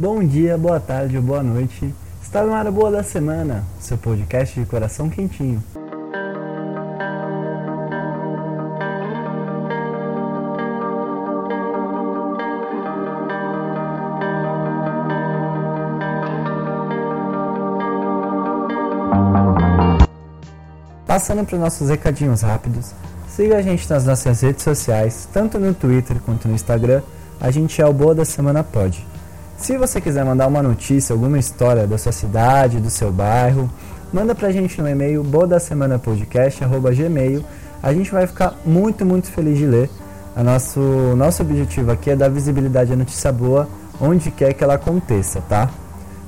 Bom dia, boa tarde ou boa noite. Está no ar Boa da Semana, seu podcast de coração quentinho. Passando para os nossos recadinhos rápidos, siga a gente nas nossas redes sociais, tanto no Twitter quanto no Instagram, a gente é o Boa da Semana Pod. Se você quiser mandar uma notícia, alguma história da sua cidade, do seu bairro, manda pra gente no e-mail bodasemanapodcast.gmail. A gente vai ficar muito, muito feliz de ler. A nosso, nosso objetivo aqui é dar visibilidade à notícia boa onde quer que ela aconteça, tá?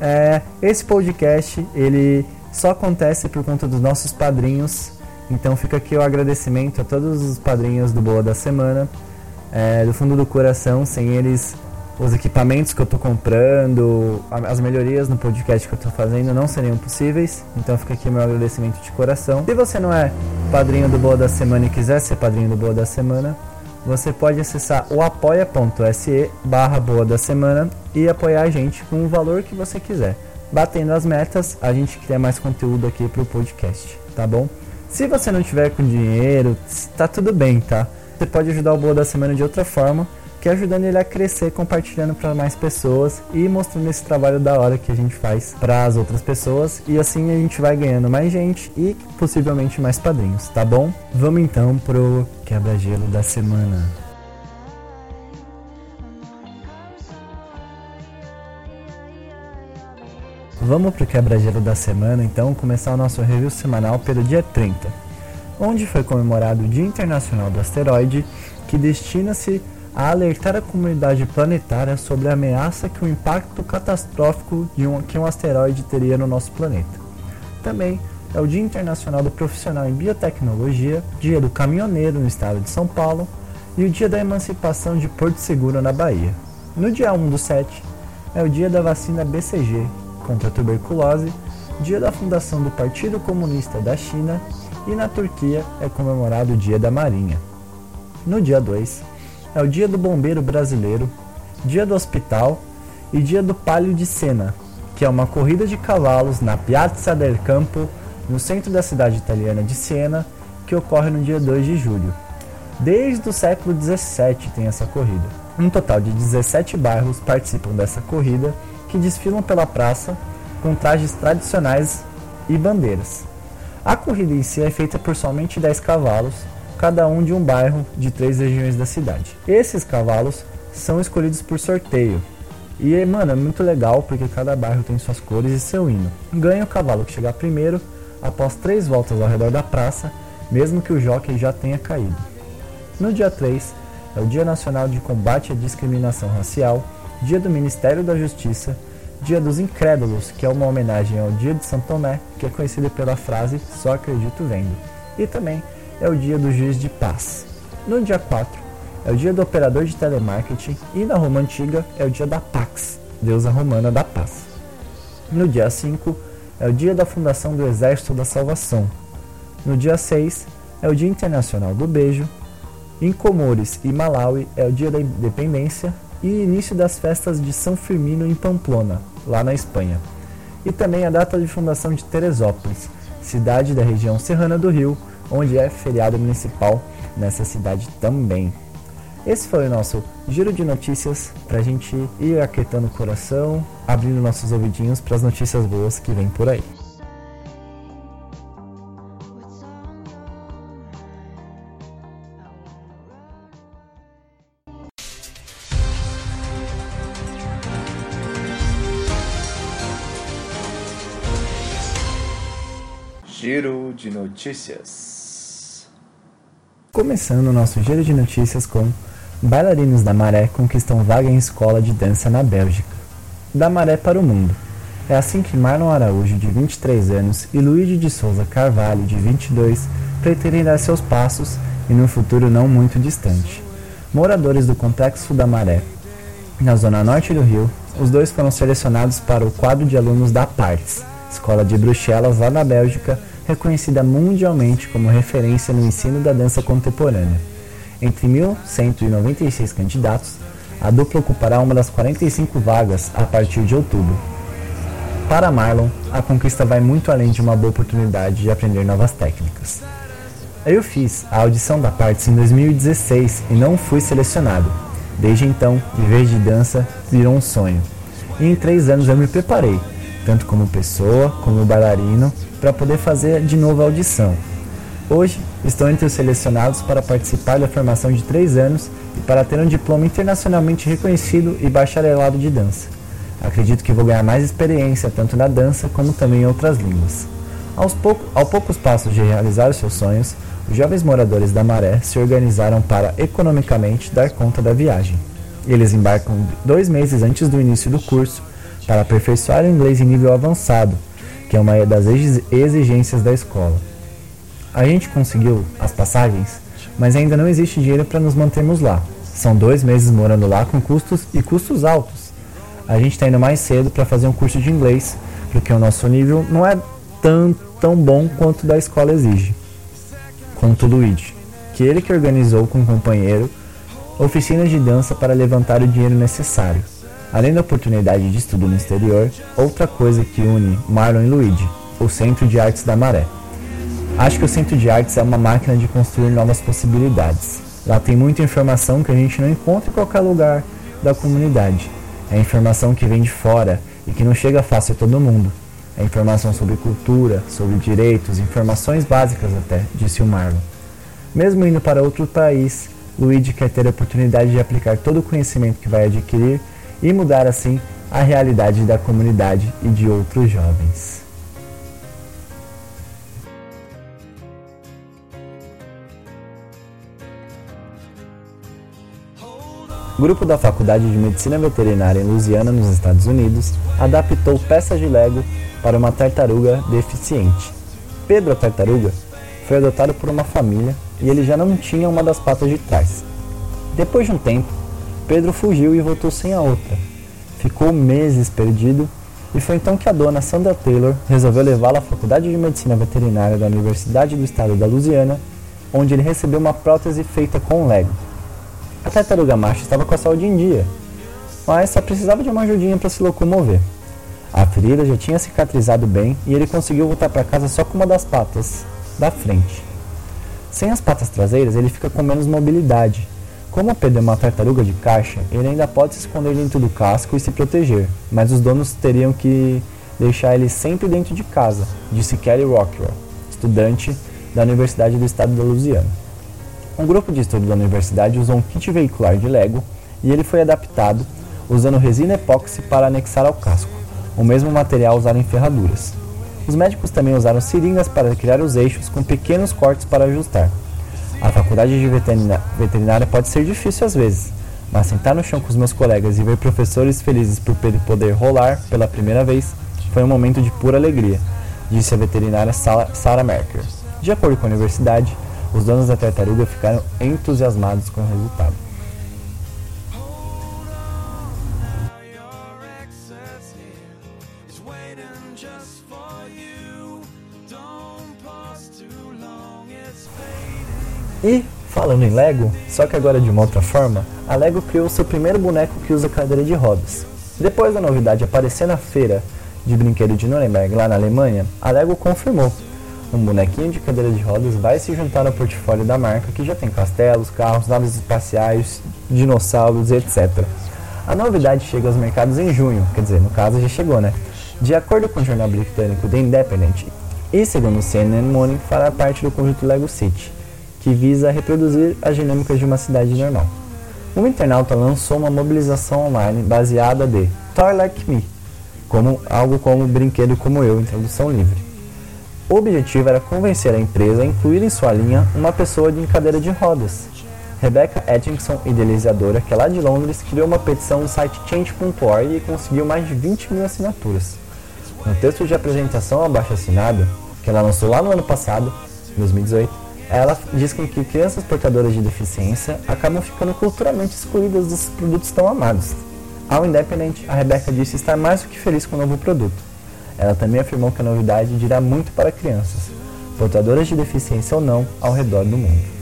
É, esse podcast, ele só acontece por conta dos nossos padrinhos. Então fica aqui o agradecimento a todos os padrinhos do Boa da Semana. É, do fundo do coração, sem eles, os equipamentos que eu estou comprando, as melhorias no podcast que eu estou fazendo não seriam possíveis. Então fica aqui meu agradecimento de coração. Se você não é padrinho do Boa da Semana e quiser ser padrinho do Boa da Semana, você pode acessar o apoia.se barra Boa da Semana e apoiar a gente com o valor que você quiser batendo as metas, a gente cria mais conteúdo aqui para o podcast, tá bom? Se você não tiver com dinheiro, tá tudo bem, tá? Você pode ajudar o Boa da Semana de outra forma, que é ajudando ele a crescer, compartilhando para mais pessoas e mostrando esse trabalho da hora que a gente faz para as outras pessoas e assim a gente vai ganhando mais gente e possivelmente mais padrinhos, tá bom? Vamos então pro quebra-gelo da semana. Vamos para o quebra-gelo da semana, então, começar o nosso review semanal pelo dia 30, onde foi comemorado o Dia Internacional do Asteroide, que destina-se a alertar a comunidade planetária sobre a ameaça que o impacto catastrófico de um, que um asteroide teria no nosso planeta. Também é o Dia Internacional do Profissional em Biotecnologia, Dia do Caminhoneiro no estado de São Paulo e o Dia da Emancipação de Porto Seguro na Bahia. No dia 1 do 7 é o Dia da Vacina BCG, contra a tuberculose, dia da fundação do Partido Comunista da China e na Turquia é comemorado o Dia da Marinha. No dia 2 é o Dia do Bombeiro Brasileiro, Dia do Hospital e Dia do Palio de Sena, que é uma corrida de cavalos na Piazza del Campo, no centro da cidade italiana de Siena, que ocorre no dia 2 de julho. Desde o século 17 tem essa corrida. Um total de 17 bairros participam dessa corrida que desfilam pela praça com trajes tradicionais e bandeiras. A corrida em si é feita por somente 10 cavalos, cada um de um bairro de três regiões da cidade. Esses cavalos são escolhidos por sorteio. E, mano, é muito legal porque cada bairro tem suas cores e seu hino. Ganha o cavalo que chegar primeiro após três voltas ao redor da praça, mesmo que o jockey já tenha caído. No dia 3 é o Dia Nacional de Combate à Discriminação Racial Dia do Ministério da Justiça, Dia dos Incrédulos, que é uma homenagem ao Dia de São Tomé, que é conhecido pela frase Só acredito vendo. E também é o Dia do Juiz de Paz. No dia 4 é o Dia do Operador de Telemarketing e na Roma Antiga é o Dia da Pax, deusa romana da paz. No dia 5 é o Dia da Fundação do Exército da Salvação. No dia 6 é o Dia Internacional do Beijo. Em Comores e Malawi é o Dia da Independência e início das festas de São Firmino em Pamplona, lá na Espanha. E também a data de fundação de Teresópolis, cidade da região serrana do Rio, onde é feriado municipal nessa cidade também. Esse foi o nosso giro de notícias para a gente ir aquietando o coração, abrindo nossos ouvidinhos para as notícias boas que vêm por aí. Giro de notícias. Começando o nosso giro de notícias com bailarinos da Maré conquistam vaga em escola de dança na Bélgica. Da Maré para o mundo. É assim que Marlon Araújo, de 23 anos, e Luigi de Souza Carvalho, de 22, pretendem dar seus passos e num futuro não muito distante. Moradores do Complexo da Maré, na zona norte do Rio, os dois foram selecionados para o quadro de alunos da Parts, escola de Bruxelas, lá na Bélgica, reconhecida mundialmente como referência no ensino da dança contemporânea. Entre 1.196 candidatos, A dupla ocupará uma das 45 vagas a partir de outubro. Para Marlon, a conquista vai muito além de uma boa oportunidade de aprender novas técnicas. Eu fiz a audição da Parts em 2016 e não fui selecionado. Desde então, viver de dança virou um sonho. E em três anos eu me preparei, tanto como pessoa como bailarino, para poder fazer de novo a audição. Hoje, estou entre os selecionados para participar da formação de três anos e para ter um diploma internacionalmente reconhecido e bacharelado de dança. Acredito que vou ganhar mais experiência tanto na dança como também em outras línguas. Aos pouco, aos poucos passos de realizar seus sonhos, os jovens moradores da Maré se organizaram para economicamente dar conta da viagem. Eles embarcam dois meses antes do início do curso para aperfeiçoar o inglês em nível avançado, que é uma das exigências da escola. A gente conseguiu as passagens, mas ainda não existe dinheiro para nos mantermos lá. São dois meses morando lá com custos e custos altos. A gente está indo mais cedo para fazer um curso de inglês, porque o nosso nível não é tão, tão bom quanto da escola exige quanto Luigi, que ele que organizou com um companheiro oficinas de dança para levantar o dinheiro necessário. Além da oportunidade de estudo no exterior, outra coisa que une Marlon e Luigi, o Centro de Artes da Maré. Acho que o Centro de Artes é uma máquina de construir novas possibilidades. Lá tem muita informação que a gente não encontra em qualquer lugar da comunidade. É informação que vem de fora e que não chega fácil a todo mundo. É informação sobre cultura, sobre direitos, informações básicas até, disse o Marlon. Mesmo indo para outro país, Luigi quer ter a oportunidade de aplicar todo o conhecimento que vai adquirir e mudar assim a realidade da comunidade e de outros jovens. grupo da Faculdade de Medicina Veterinária em Louisiana, nos Estados Unidos, adaptou peças de Lego para uma tartaruga deficiente. Pedro a tartaruga foi adotado por uma família e ele já não tinha uma das patas de trás. Depois de um tempo, Pedro fugiu e voltou sem a outra. Ficou meses perdido e foi então que a dona Sandra Taylor resolveu levá-lo à Faculdade de Medicina Veterinária da Universidade do Estado da Louisiana, onde ele recebeu uma prótese feita com Lego. A tartaruga macho estava com a saúde em dia, mas só precisava de uma ajudinha para se locomover. A ferida já tinha cicatrizado bem e ele conseguiu voltar para casa só com uma das patas da frente. Sem as patas traseiras, ele fica com menos mobilidade. Como o Pedro é uma tartaruga de caixa, ele ainda pode se esconder dentro do casco e se proteger, mas os donos teriam que deixar ele sempre dentro de casa, disse Kelly Rockwell, estudante da Universidade do Estado da Louisiana. Um grupo de estudo da universidade usou um kit veicular de Lego e ele foi adaptado usando resina epóxi para anexar ao casco, o mesmo material usado em ferraduras. Os médicos também usaram seringas para criar os eixos com pequenos cortes para ajustar. A faculdade de veterinária pode ser difícil às vezes, mas sentar no chão com os meus colegas e ver professores felizes por poder rolar pela primeira vez foi um momento de pura alegria, disse a veterinária Sarah Merker. De acordo com a universidade, os donos da tartaruga ficaram entusiasmados com o resultado. E, falando em Lego, só que agora de uma outra forma, a Lego criou seu primeiro boneco que usa cadeira de rodas. Depois da novidade aparecer na feira de brinquedo de Nuremberg, lá na Alemanha, a Lego confirmou um bonequinho de cadeira de rodas vai se juntar ao portfólio da marca que já tem castelos, carros, naves espaciais, dinossauros, etc. A novidade chega aos mercados em junho, quer dizer, no caso já chegou, né? De acordo com o jornal britânico The Independent, e segundo o CNN Morning, fará parte do conjunto Lego City, que visa reproduzir as dinâmicas de uma cidade normal. Um internauta lançou uma mobilização online baseada de Toy Like Me, como algo como brinquedo como eu, em tradução livre. O objetivo era convencer a empresa a incluir em sua linha uma pessoa de cadeira de rodas. Rebecca Atkinson, idealizadora, que é lá de Londres, criou uma petição no site change.org e conseguiu mais de 20 mil assinaturas. No texto de apresentação abaixo assinado, que ela lançou lá no ano passado, 2018, ela diz que crianças portadoras de deficiência acabam ficando culturalmente excluídas dos produtos tão amados. Ao Independent, a Rebecca disse estar mais do que feliz com o novo produto. Ela também afirmou que a novidade dirá muito para crianças, portadoras de deficiência ou não, ao redor do mundo.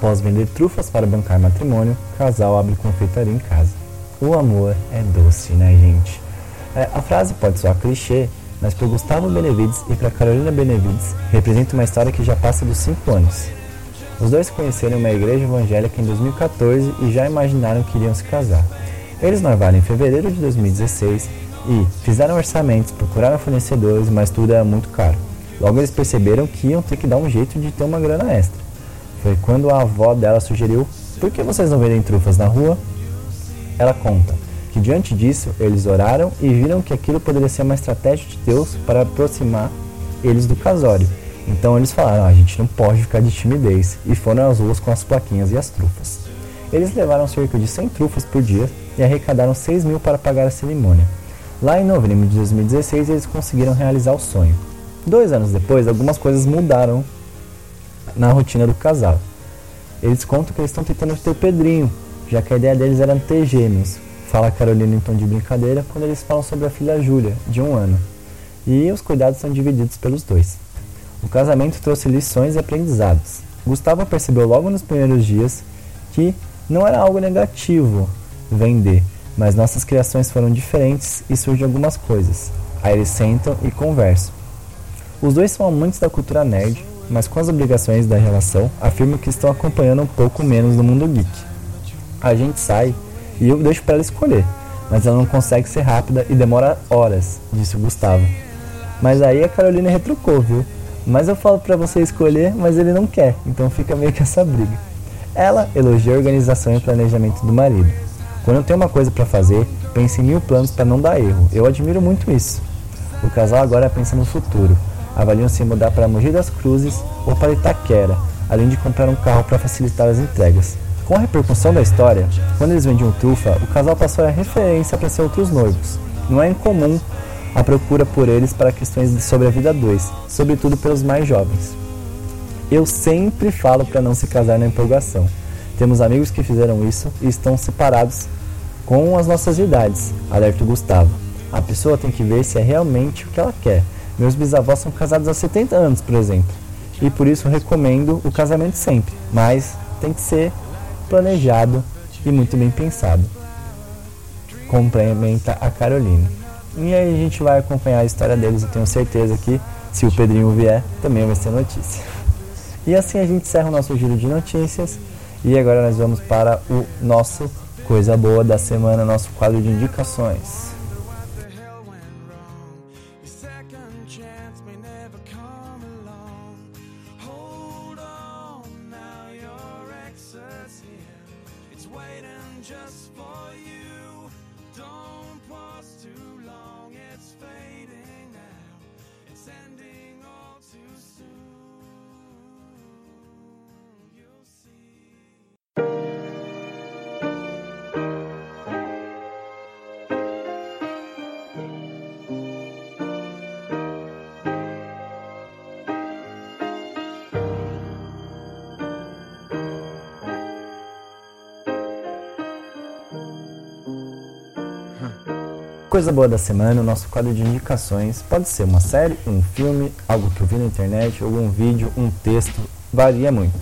Após vender trufas para bancar matrimônio, casal abre confeitaria em casa. O amor é doce, né, gente? É, a frase pode soar clichê, mas para Gustavo Benevides e para Carolina Benevides representa uma história que já passa dos 5 anos. Os dois conheceram uma igreja evangélica em 2014 e já imaginaram que iriam se casar. Eles noivaram em fevereiro de 2016 e fizeram orçamentos, procuraram fornecedores, mas tudo era muito caro. Logo eles perceberam que iam ter que dar um jeito de ter uma grana extra. Foi quando a avó dela sugeriu: por que vocês não vendem trufas na rua? Ela conta que diante disso eles oraram e viram que aquilo poderia ser uma estratégia de Deus para aproximar eles do casório. Então eles falaram: ah, a gente não pode ficar de timidez e foram às ruas com as plaquinhas e as trufas. Eles levaram cerca de 100 trufas por dia e arrecadaram 6 mil para pagar a cerimônia. Lá em novembro de 2016 eles conseguiram realizar o sonho. Dois anos depois, algumas coisas mudaram na rotina do casal. Eles contam que eles estão tentando ter o Pedrinho, já que a ideia deles era ter gêmeos. Fala a Carolina em tom de brincadeira quando eles falam sobre a filha Júlia, de um ano. E os cuidados são divididos pelos dois. O casamento trouxe lições e aprendizados. Gustavo percebeu logo nos primeiros dias que não era algo negativo vender, mas nossas criações foram diferentes e surgem algumas coisas. Aí eles sentam e conversam. Os dois são amantes da cultura nerd, mas com as obrigações da relação, afirmo que estão acompanhando um pouco menos do mundo geek. A gente sai e eu deixo para ela escolher, mas ela não consegue ser rápida e demora horas, disse o Gustavo. Mas aí a Carolina retrucou, viu? Mas eu falo para você escolher, mas ele não quer, então fica meio que essa briga. Ela elogia a organização e planejamento do marido. Quando eu tenho uma coisa para fazer, pense em mil planos para não dar erro. Eu admiro muito isso. O casal agora pensa no futuro avaliam se mudar para Mogi das Cruzes ou para Itaquera, além de comprar um carro para facilitar as entregas. Com a repercussão da história, quando eles vendiam trufa, o casal passou a referência para ser outros noivos. Não é incomum a procura por eles para questões sobre a vida 2, sobretudo pelos mais jovens. Eu sempre falo para não se casar na empolgação. Temos amigos que fizeram isso e estão separados com as nossas idades, alerta o Gustavo. A pessoa tem que ver se é realmente o que ela quer meus bisavós são casados há 70 anos, por exemplo. E por isso recomendo o casamento sempre, mas tem que ser planejado e muito bem pensado. Complementa a Carolina. E aí a gente vai acompanhar a história deles, eu tenho certeza que se o Pedrinho vier, também vai ser notícia. E assim a gente encerra o nosso giro de notícias. E agora nós vamos para o nosso Coisa Boa da Semana, nosso quadro de indicações. Coisa boa da semana, o nosso quadro de indicações pode ser uma série, um filme, algo que eu vi na internet, algum vídeo, um texto, varia muito.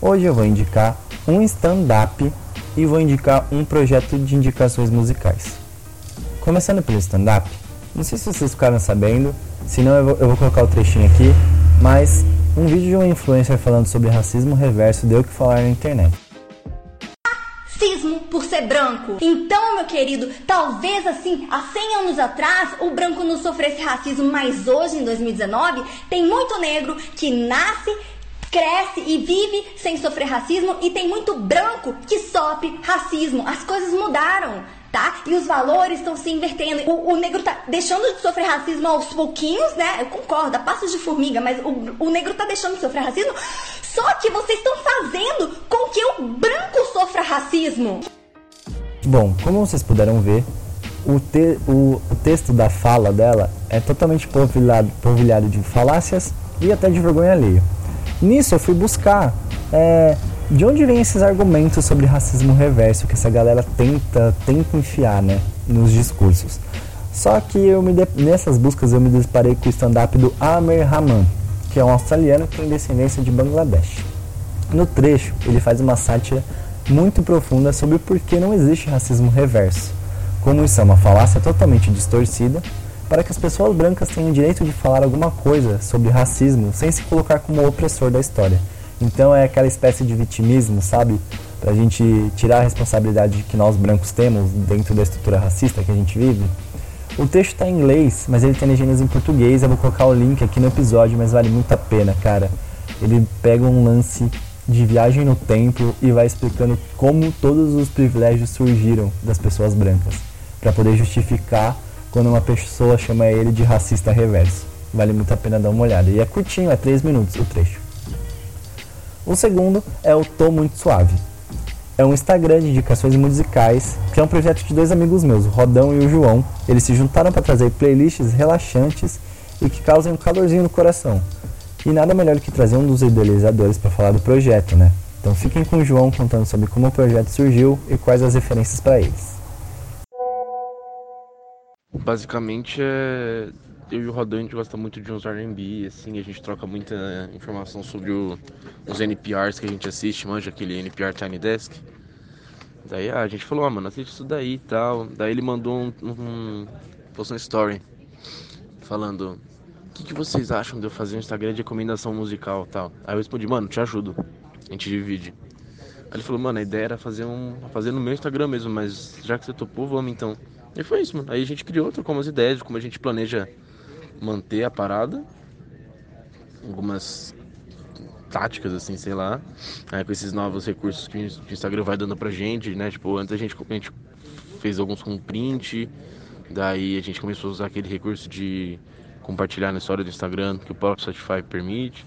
Hoje eu vou indicar um stand-up e vou indicar um projeto de indicações musicais. Começando pelo stand-up, não sei se vocês ficaram sabendo, senão eu vou, eu vou colocar o trechinho aqui, mas um vídeo de um influencer falando sobre racismo reverso deu o que falar na internet racismo por ser branco. Então, meu querido, talvez assim, há 100 anos atrás, o branco não sofresse racismo, mas hoje, em 2019, tem muito negro que nasce cresce e vive sem sofrer racismo e tem muito branco que sofre racismo. As coisas mudaram. Tá? E os valores estão se invertendo. O, o, negro tá deixando de sofrer racismo aos pouquinhos, né? Eu concordo, passos de formiga, mas o, o negro tá deixando de sofrer racismo. Só que vocês estão fazendo com que o branco sofra racismo. Bom, como vocês puderam ver, o, te, o, texto da fala dela é totalmente polvilhado, polvilhado de falácias e até de vergonha alheia. Nisso eu fui buscar é, de onde vem esses argumentos sobre racismo reverso que essa galera tenta, tenta enfiar né, nos discursos. Só que eu me nessas buscas eu me deparei com o stand-up do Amer Rahman, que é um australiano que tem descendência de Bangladesh. No trecho, ele faz uma sátira muito profunda sobre por que não existe racismo reverso, como isso é uma falácia totalmente distorcida, para que as pessoas brancas tenham o direito de falar alguma coisa sobre racismo sem se colocar como opressor da história. Então é aquela espécie de vitimismo, sabe? Pra gente tirar a responsabilidade que nós brancos temos dentro da estrutura racista que a gente vive. O texto está em inglês, mas ele tem legendas em português. Eu vou colocar o link aqui no episódio, mas vale muito a pena, cara. Ele pega um lance de viagem no tempo e vai explicando como todos os privilégios surgiram das pessoas brancas, para poder justificar quando uma pessoa chama ele de racista reverso. Vale muito a pena dar uma olhada. E é curtinho, é 3 minutos o trecho. O segundo é o Tô Muito Suave. É um Instagram de indicações musicais, que é um projeto de dois amigos meus, o Rodão e o João. Eles se juntaram para trazer playlists relaxantes e que causem um calorzinho no coração. E nada melhor que trazer um dos idealizadores para falar do projeto, né? Então fiquem com o João contando sobre como o projeto surgiu e quais as referências para eles. Basicamente é eu e o Rodão a gente gosta muito de uns R&B, assim, a gente troca muita informação sobre o, os NPRs que a gente assiste, manja aquele NPR Tiny Desk. Daí ah, a gente falou, ah, mano, assiste isso daí e tal. Daí ele mandou um, um postou um story falando que, que vocês acham de eu fazer um Instagram de recomendação musical tal. Aí eu respondi, mano, te ajudo. A gente divide. Aí ele falou, mano, a ideia era fazer um. fazer no meu Instagram mesmo, mas já que você topou, vamos então. E foi isso, mano. Aí a gente criou, trocou umas ideias de como a gente planeja manter a parada. Algumas táticas, assim, sei lá. Aí, com esses novos recursos que o Instagram vai dando pra gente, né? Tipo, antes a gente, a gente fez alguns com print, daí a gente começou a usar aquele recurso de compartilhar na história do Instagram que o próprio Spotify permite.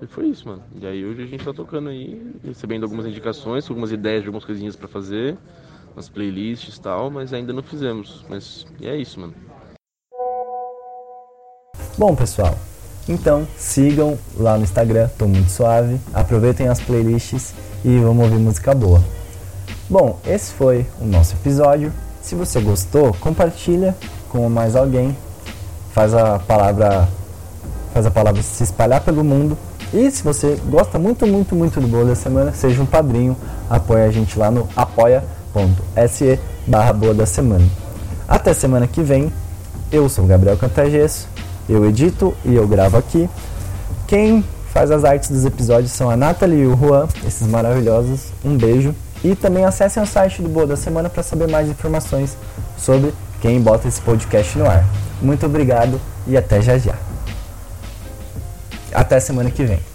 E foi isso, mano. E aí hoje a gente tá tocando aí, recebendo algumas indicações, algumas ideias de algumas coisinhas para fazer, umas playlists e tal, mas ainda não fizemos. Mas é isso, mano. Bom, pessoal, então sigam lá no Instagram, tô muito suave, aproveitem as playlists e vamos ouvir música boa. Bom, esse foi o nosso episódio. Se você gostou, compartilha com mais alguém, faz a palavra faz a palavra se espalhar pelo mundo. E se você gosta muito, muito, muito do Boa da Semana, seja um padrinho, apoie a gente lá no apoia.se barra Boa da Semana. Até semana que vem, eu sou o Gabriel Cantagesso eu edito e eu gravo aqui. Quem faz as artes dos episódios são a Nathalie e o Juan, esses maravilhosos. Um beijo. E também acessem o site do Boa da Semana para saber mais informações sobre quem bota esse podcast no ar. Muito obrigado e até já já. Até semana que vem.